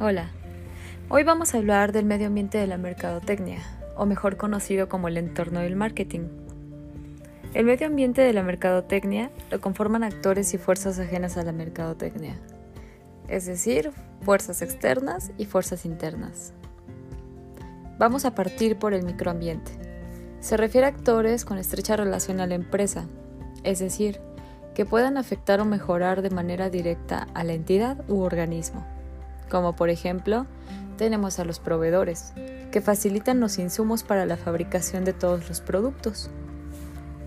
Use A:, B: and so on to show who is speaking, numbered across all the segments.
A: Hola, hoy vamos a hablar del medio ambiente de la mercadotecnia, o mejor conocido como el entorno del marketing. El medio ambiente de la mercadotecnia lo conforman actores y fuerzas ajenas a la mercadotecnia, es decir, fuerzas externas y fuerzas internas. Vamos a partir por el microambiente. Se refiere a actores con estrecha relación a la empresa, es decir, que puedan afectar o mejorar de manera directa a la entidad u organismo como por ejemplo tenemos a los proveedores, que facilitan los insumos para la fabricación de todos los productos.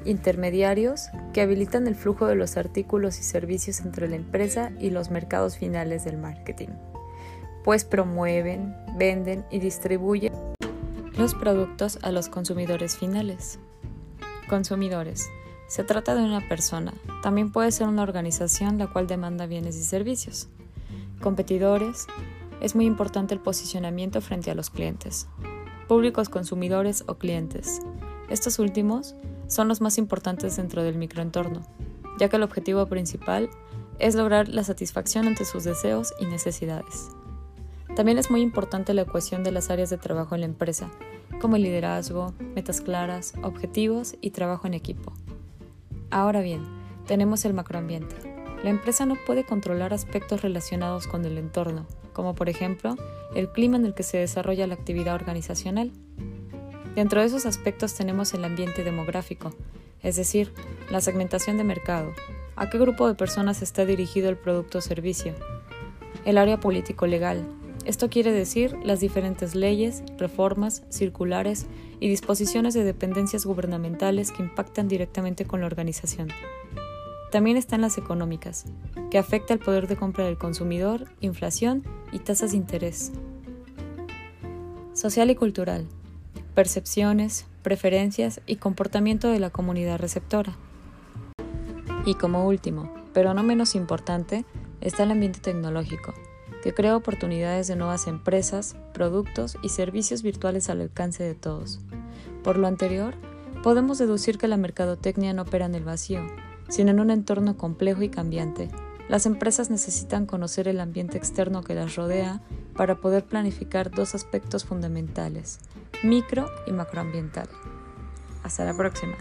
A: Intermediarios, que habilitan el flujo de los artículos y servicios entre la empresa y los mercados finales del marketing, pues promueven, venden y distribuyen los productos a los consumidores finales. Consumidores. Se trata de una persona, también puede ser una organización la cual demanda bienes y servicios competidores, es muy importante el posicionamiento frente a los clientes, públicos consumidores o clientes. Estos últimos son los más importantes dentro del microentorno, ya que el objetivo principal es lograr la satisfacción ante sus deseos y necesidades. También es muy importante la ecuación de las áreas de trabajo en la empresa, como el liderazgo, metas claras, objetivos y trabajo en equipo. Ahora bien, tenemos el macroambiente la empresa no puede controlar aspectos relacionados con el entorno, como por ejemplo el clima en el que se desarrolla la actividad organizacional. Dentro de esos aspectos tenemos el ambiente demográfico, es decir, la segmentación de mercado, a qué grupo de personas está dirigido el producto o servicio, el área político-legal, esto quiere decir las diferentes leyes, reformas, circulares y disposiciones de dependencias gubernamentales que impactan directamente con la organización. También están las económicas, que afecta el poder de compra del consumidor, inflación y tasas de interés. Social y cultural, percepciones, preferencias y comportamiento de la comunidad receptora. Y como último, pero no menos importante, está el ambiente tecnológico, que crea oportunidades de nuevas empresas, productos y servicios virtuales al alcance de todos. Por lo anterior, podemos deducir que la mercadotecnia no opera en el vacío, sino en un entorno complejo y cambiante. Las empresas necesitan conocer el ambiente externo que las rodea para poder planificar dos aspectos fundamentales, micro y macroambiental. Hasta la próxima.